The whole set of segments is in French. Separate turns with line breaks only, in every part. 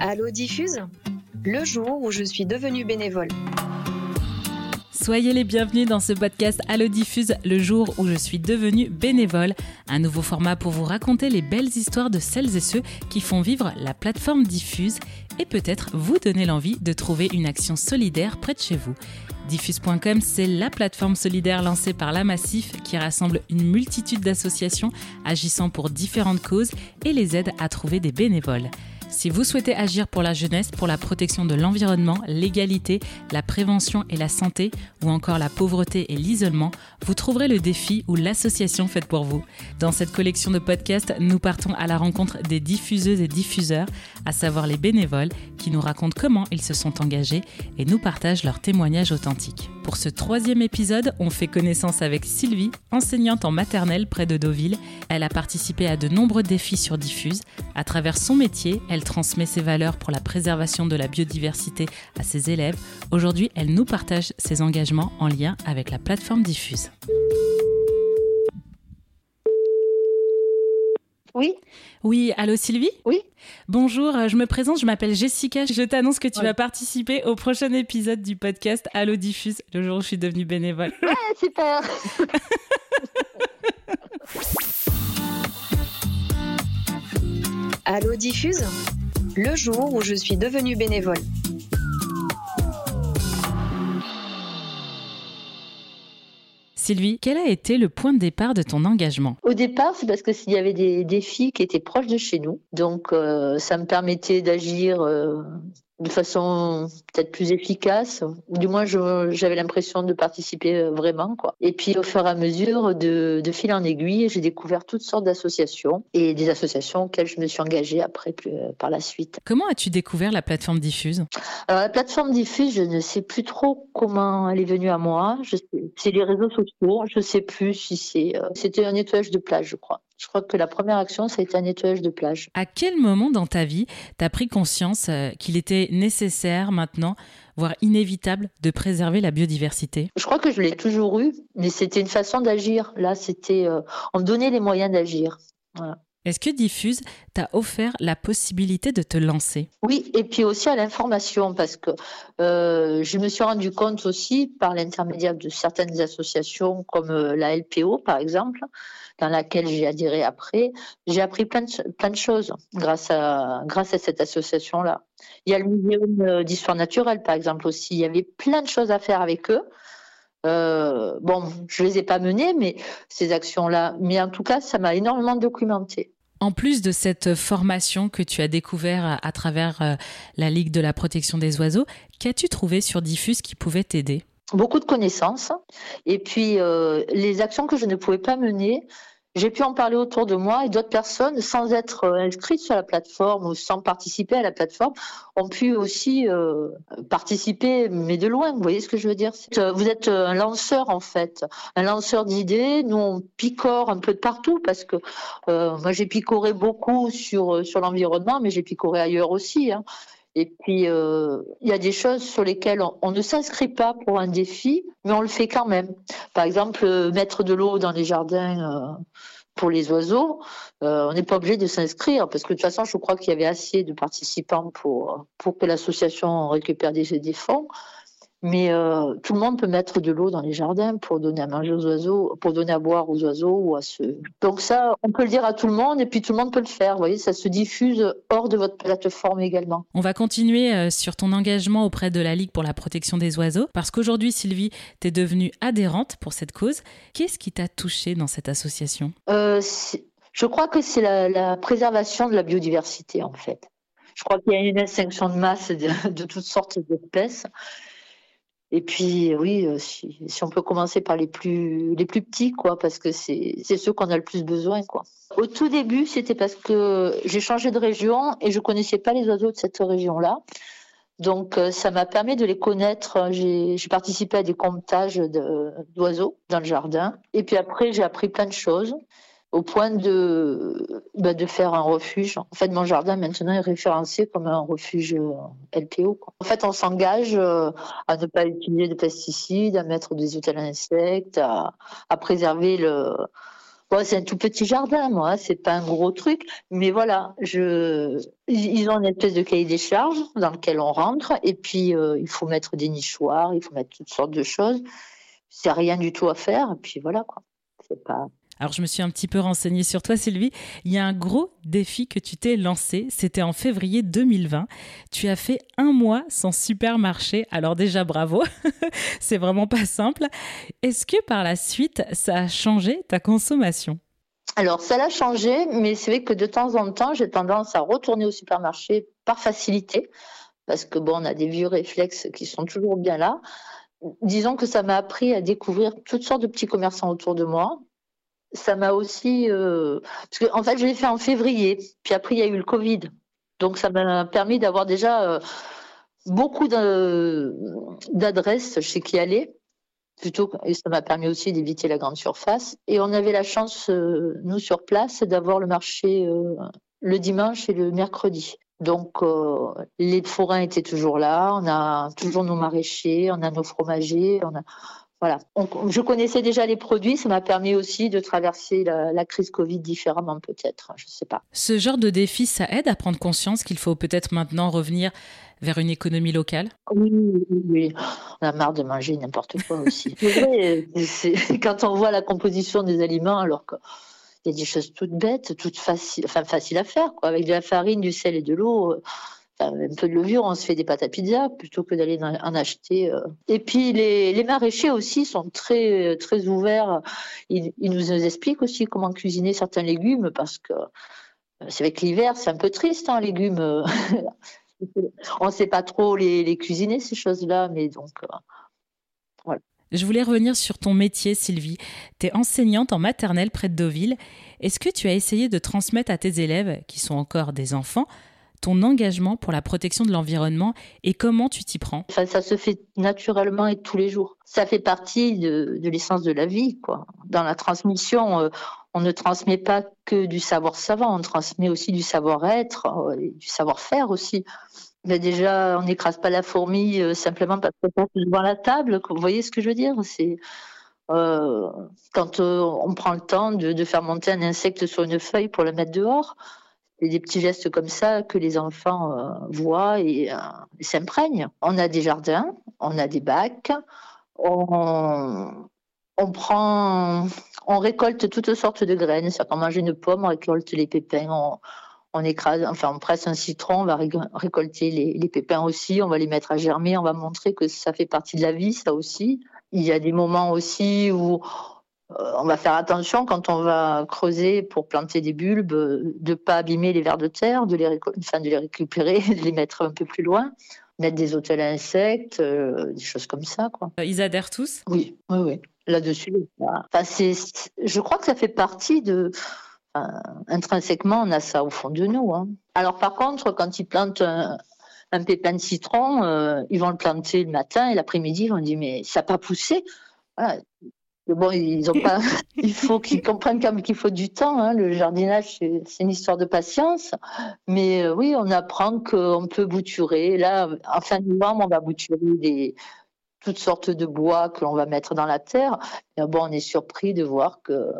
Allo Diffuse Le jour où je suis devenue bénévole.
Soyez les bienvenus dans ce podcast Allo Diffuse, le jour où je suis devenue bénévole. Un nouveau format pour vous raconter les belles histoires de celles et ceux qui font vivre la plateforme Diffuse et peut-être vous donner l'envie de trouver une action solidaire près de chez vous. Diffuse.com, c'est la plateforme solidaire lancée par la Massif qui rassemble une multitude d'associations agissant pour différentes causes et les aide à trouver des bénévoles. Si vous souhaitez agir pour la jeunesse, pour la protection de l'environnement, l'égalité, la prévention et la santé, ou encore la pauvreté et l'isolement, vous trouverez le défi ou l'association faite pour vous. Dans cette collection de podcasts, nous partons à la rencontre des diffuseuses et diffuseurs, à savoir les bénévoles, qui nous racontent comment ils se sont engagés et nous partagent leurs témoignages authentiques. Pour ce troisième épisode, on fait connaissance avec Sylvie, enseignante en maternelle près de Deauville. Elle a participé à de nombreux défis sur Diffuse. À travers son métier, elle transmet ses valeurs pour la préservation de la biodiversité à ses élèves. Aujourd'hui, elle nous partage ses engagements en lien avec la plateforme Diffuse.
Oui.
Oui, allô Sylvie?
Oui.
Bonjour, euh, je me présente, je m'appelle Jessica. Je t'annonce que tu vas participer au prochain épisode du podcast Allo Diffuse, le jour où je suis devenue bénévole.
Ouais, super.
Allo Diffuse Le jour où je suis devenue bénévole.
Sylvie, quel a été le point de départ de ton engagement?
Au départ, c'est parce que s'il y avait des défis qui étaient proches de chez nous, donc euh, ça me permettait d'agir euh, de façon peut-être plus efficace, ou du moins j'avais l'impression de participer euh, vraiment. Quoi. Et puis au fur et à mesure, de, de fil en aiguille, j'ai découvert toutes sortes d'associations et des associations auxquelles je me suis engagée après plus, euh, par la suite.
Comment as-tu découvert la plateforme Diffuse?
Alors la plateforme diffuse, je ne sais plus trop comment elle est venue à moi. C'est les réseaux sociaux. Je sais plus si c'est. euh, C'était un nettoyage de plage, je crois. Je crois que la première action, ça a été un nettoyage de plage.
À quel moment dans ta vie t'as pris conscience euh, qu'il était nécessaire maintenant, voire inévitable, de préserver la biodiversité?
Je crois que je l'ai toujours eu, mais c'était une façon d'agir. Là, c'était euh, on me donnait les moyens d'agir.
Est-ce que Diffuse t'a offert la possibilité de te lancer?
Oui, et puis aussi à l'information, parce que euh, je me suis rendu compte aussi par l'intermédiaire de certaines associations comme euh, la LPO, par exemple, dans laquelle j'ai adhéré après, j'ai appris plein de, plein de choses grâce à, grâce à cette association-là. Il y a le muséum euh, d'histoire naturelle, par exemple, aussi. Il y avait plein de choses à faire avec eux. Bon, je les ai pas menées, mais ces actions-là. Mais en tout cas, ça m'a énormément documenté.
En plus de cette formation que tu as découvert à, travers euh, la Ligue de la protection des oiseaux, qu'as-tu trouvé sur Diffuse qui pouvait t'aider?
Beaucoup de connaissances. Et puis, euh, les actions que je ne pouvais pas mener, j'ai pu en parler autour de moi et d'autres personnes, sans être euh, inscrites sur la plateforme ou sans participer à la plateforme, ont pu aussi euh, participer, mais de loin. Vous voyez ce que je veux dire? Euh, Vous êtes un lanceur, en fait, un lanceur d'idées. Nous, on picore un peu de partout parce que moi, j'ai picoré beaucoup sur, sur l'environnement, mais j'ai picoré ailleurs aussi. Hein. Et puis, euh, il y a des choses sur lesquelles on, ne s'inscrit pas pour un défi, mais on le fait quand même. Par exemple, euh, mettre de l'eau dans les jardins euh, pour les oiseaux, on n'est pas obligé de s'inscrire, parce que de toute façon, je crois qu'il y avait assez de participants pour, pour que l'association récupère des, des fonds. Mais euh, tout le monde peut mettre de l'eau dans les jardins pour donner à manger aux oiseaux, pour donner à boire aux oiseaux ou à ceux. Donc ça, on peut le dire à tout le monde et puis tout le monde peut le faire. Vous voyez, ça se diffuse hors de votre plateforme également.
On va continuer euh, sur ton engagement auprès de la Ligue pour la protection des oiseaux, parce qu'aujourd'hui, Sylvie, tu es devenue adhérente pour cette cause. Qu'est-ce qui t'a touché dans cette association?
Euh, je crois que c'est la, la préservation de la biodiversité, en fait. Je crois qu'il y a une extinction de masse de, de toutes sortes d'espèces. Et puis, oui, euh, si, on peut commencer par les plus, les plus petits, quoi, parce que c'est ceux qu'on a le plus besoin, quoi. Au tout début, c'était parce que j'ai changé de région et je connaissais pas les oiseaux de cette région-là. Donc, euh, ça m'a permis de les connaître. J'ai participé à des comptages d'oiseaux dans le jardin. Et puis après, j'ai appris plein de choses au point de, bah, de faire un refuge. En fait, mon jardin maintenant est référencé comme un refuge euh, LPO. En fait, on s'engage euh, à ne pas utiliser de pesticides, à mettre des hôtels à insectes, à, à préserver le, Bon, c'est un tout petit jardin, moi, hein, c'est pas un gros truc, mais voilà, je, ils ont une espèce de cahier des charges dans lequel on rentre, et puis euh, il faut mettre des nichoirs, il faut mettre toutes sortes de choses. C'est rien du tout à faire, et puis voilà quoi. C'est pas.
Alors je me suis un petit peu renseignée sur toi Sylvie. Il y a un gros défi que tu t'es lancé, c'était en février 2020. Tu as fait un mois sans supermarché. Alors déjà bravo, c'est vraiment pas simple. Est-ce que par la suite ça a changé ta consommation?
Alors, ça l'a changé, mais c'est vrai que de temps en temps, j'ai tendance à retourner au supermarché par facilité, parce que bon, on a des vieux réflexes qui sont toujours bien là. Disons que ça m'a appris à découvrir toutes sortes de petits commerçants autour de moi, ça m'a aussi. Euh, parce qu'en en fait, je l'ai fait en février, puis après, il y a eu le Covid. Donc, ça m'a permis d'avoir déjà euh, beaucoup d'adresses chez qui aller. Plutôt, et ça m'a permis aussi d'éviter la grande surface. Et on avait la chance, euh, nous, sur place, d'avoir le marché le dimanche et le mercredi. Donc, les forains étaient toujours là, on a toujours nos maraîchers, on a nos fromagers, on a, voilà. je connaissais déjà les produits, ça m'a permis aussi de traverser la, crise Covid différemment peut-être, je ne sais pas.
Ce genre de défi, ça aide à prendre conscience qu'il faut peut-être maintenant revenir vers une économie locale?
Oui, oui, on a marre de manger n'importe quoi aussi. c'est quand on voit la composition des aliments, alors qu'il y a des choses toutes bêtes, toutes faciles, enfin faciles à faire, quoi, avec de la farine, du sel et de l'eau un peu de levure, on se fait des pâtes à pizza plutôt que d'aller en acheter. Euh. Et puis les, maraîchers aussi sont très très ouverts. Ils, nous expliquent aussi comment cuisiner certains légumes parce que euh, c'est avec l'hiver, c'est un peu triste, hein, légumes. on ne sait pas trop les, cuisiner ces choses-là, mais donc euh.
Je voulais revenir sur ton métier, Sylvie. Tu es enseignante en maternelle près de Deauville. Est-ce que tu as essayé de transmettre à tes élèves, qui sont encore des enfants, ton engagement pour la protection de l'environnement et comment tu t'y prends?
Ça se fait naturellement et tous les jours. Ça fait partie de, l'essence de la vie. Dans la transmission, euh, on ne transmet pas que du savoir savant, on transmet aussi du savoir-être, euh, du savoir-faire aussi. Mais déjà, on n'écrase pas la fourmi euh, simplement parce qu'on passe devant la table. Vous voyez ce que je veux dire? C'est quand on prend le temps de, faire monter un insecte sur une feuille pour le mettre dehors, c'est des petits gestes comme ça que les enfants euh, voient et, euh, s'imprègnent. On a des jardins, on a des bacs, on, on prend, on récolte toutes sortes de graines. On mange une pomme, on récolte les pépins, on, on écrase, enfin on presse un citron, on va récolter les, les, pépins aussi, on va les mettre à germer, on va montrer que ça fait partie de la vie, ça aussi. Il y a des moments aussi où on va faire attention quand on va creuser pour planter des bulbes, de ne pas abîmer les vers de terre, de les, enfin, de les récupérer, de les mettre un peu plus loin, mettre des hôtels à insectes, euh, des choses comme ça. Quoi.
Euh, ils adhèrent tous?
Oui, oui, oui. Là-dessus, enfin, je crois que ça fait partie de. intrinsèquement, on a ça au fond de nous. Hein. Alors, par contre, quand ils plantent un, pépin de citron, ils vont le planter le matin et l'après-midi, ils vont dire Mais ça n'a pas poussé? Voilà, bon, ils ont pas. il faut qu'ils comprennent quand même qu'il faut du temps. Hein. Le jardinage, c'est une histoire de patience. Mais euh, oui, on apprend qu'on peut bouturer. Là, en fin novembre, on va bouturer des toutes sortes de bois que l'on va mettre dans la terre. Et bon, on est surpris de voir que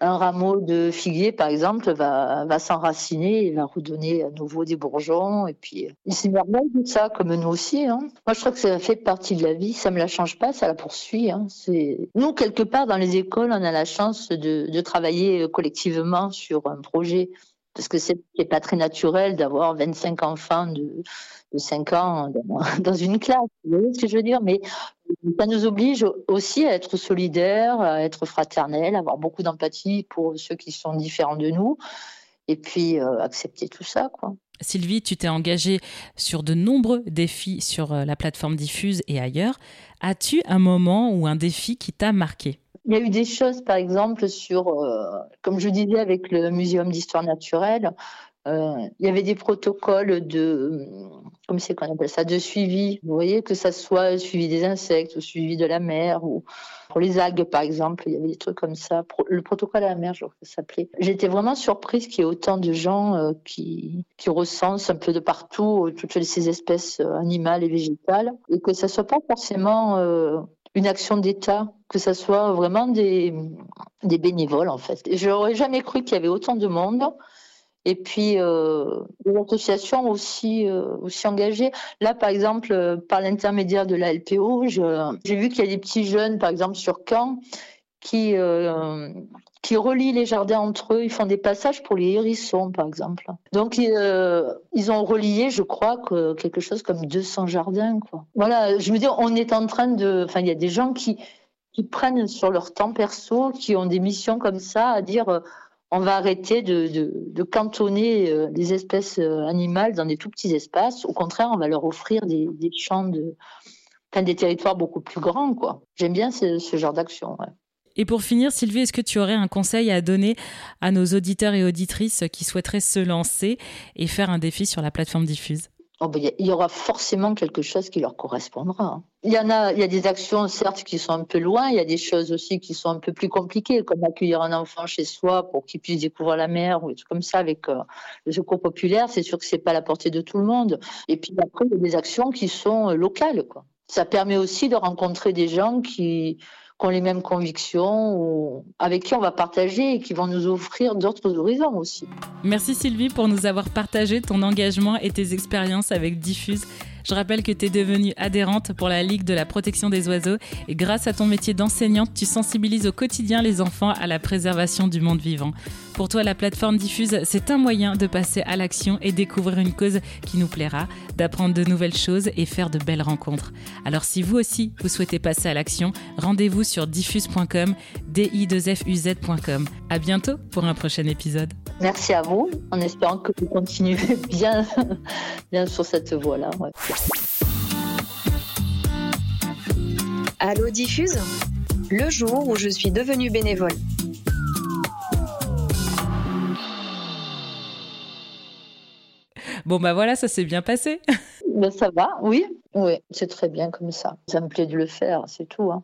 un rameau de figuier, par exemple, va, va s'enraciner et va redonner à nouveau des bourgeons. Et puis, il s'émerveille de ça, comme nous aussi. Hein. Moi, je crois que ça fait partie de la vie. Ça me la change pas, ça la poursuit. Hein. Nous, quelque part, dans les écoles, on a la chance de, de travailler collectivement sur un projet. Parce que c'est pas très naturel d'avoir 25 enfants de, de 5 ans dans, une classe. Vous voyez ce que je veux dire Mais ça nous oblige aussi à être solidaires, à être fraternels, à avoir beaucoup d'empathie pour ceux qui sont différents de nous, et puis euh, accepter tout ça, quoi.
Sylvie, tu t'es engagée sur de nombreux défis sur euh, la plateforme Diffuse et ailleurs. As-tu un moment ou un défi qui t'a marqué?
Il y a eu des choses, par exemple, sur, euh, comme je disais, avec le Muséum d'histoire naturelle, il y avait des protocoles de, comment c'est qu'on appelle ça, de suivi. Vous voyez, que ça soit suivi des insectes ou suivi de la mer ou pour les algues, par exemple, il y avait des trucs comme ça. Le protocole à la mer, je crois que ça s'appelait. J'étais vraiment surprise qu'il y ait autant de gens euh, qui, qui recensent un peu de partout euh, toutes ces espèces animales et végétales et que ça soit pas forcément une action d'État, que ce soit vraiment des bénévoles en fait. Je n'aurais jamais cru qu'il y avait autant de monde. Et puis euh, des associations aussi euh, aussi engagées. Là, par exemple, euh, par l'intermédiaire de la LPO, j'ai vu qu'il y a des petits jeunes, par exemple sur Caen, qui euh, qui relient les jardins entre eux. Ils font des passages pour les hérissons, par exemple. Donc, euh, ils ont relié, je crois, que quelque chose comme 200 jardins. Voilà, je me dis, on est en train de... Enfin, il y a des gens qui, qui prennent sur leur temps perso, qui ont des missions comme ça, à dire... Euh, on va arrêter de, cantonner euh, les espèces animales dans des tout petits espaces. Au contraire, on va leur offrir des, des champs de, des territoires beaucoup plus grands. Quoi. J'aime bien ce, genre d'action.
Et pour finir, Sylvie, est-ce que tu aurais un conseil à donner à nos auditeurs et auditrices qui souhaiteraient se lancer et faire un défi sur la plateforme Diffuse?
Oh ben, il y aura forcément quelque chose qui leur correspondra. Hein. Il y en a, il y a des actions certes qui sont un peu loin, il y a des choses aussi qui sont un peu plus compliquées, comme accueillir un enfant chez soi pour qu'il puisse découvrir la mer ou des trucs comme ça avec euh, le secours populaire. C'est sûr que c'est pas la portée de tout le monde. Et puis après, il y a des actions qui sont euh, locales, quoi. Ça permet aussi de rencontrer des gens qui qui ont les mêmes convictions, ou avec qui on va partager et qui vont nous offrir d'autres horizons aussi.
Merci Sylvie pour nous avoir partagé ton engagement et tes expériences avec Diffuse. Je rappelle que tu es devenue adhérente pour la Ligue de la protection des oiseaux et grâce à ton métier d'enseignante, tu sensibilises au quotidien les enfants à la préservation du monde vivant. Pour toi, la plateforme Diffuse, c'est un moyen de passer à l'action et découvrir une cause qui nous plaira, d'apprendre de nouvelles choses et faire de belles rencontres. Alors si vous aussi, vous souhaitez passer à l'action, rendez-vous sur diffuse.com, di2fuz.com. À bientôt pour un prochain épisode.
Merci à vous, en espérant que vous continuez bien, bien sur cette voie-là. Ouais.
Allo Diffuse, le jour où je suis devenue bénévole.
Bon bah voilà, ça s'est bien passé.
Ben ça va, oui. Oui, c'est très bien comme ça. Ça me plaît de le faire, c'est tout. Hein.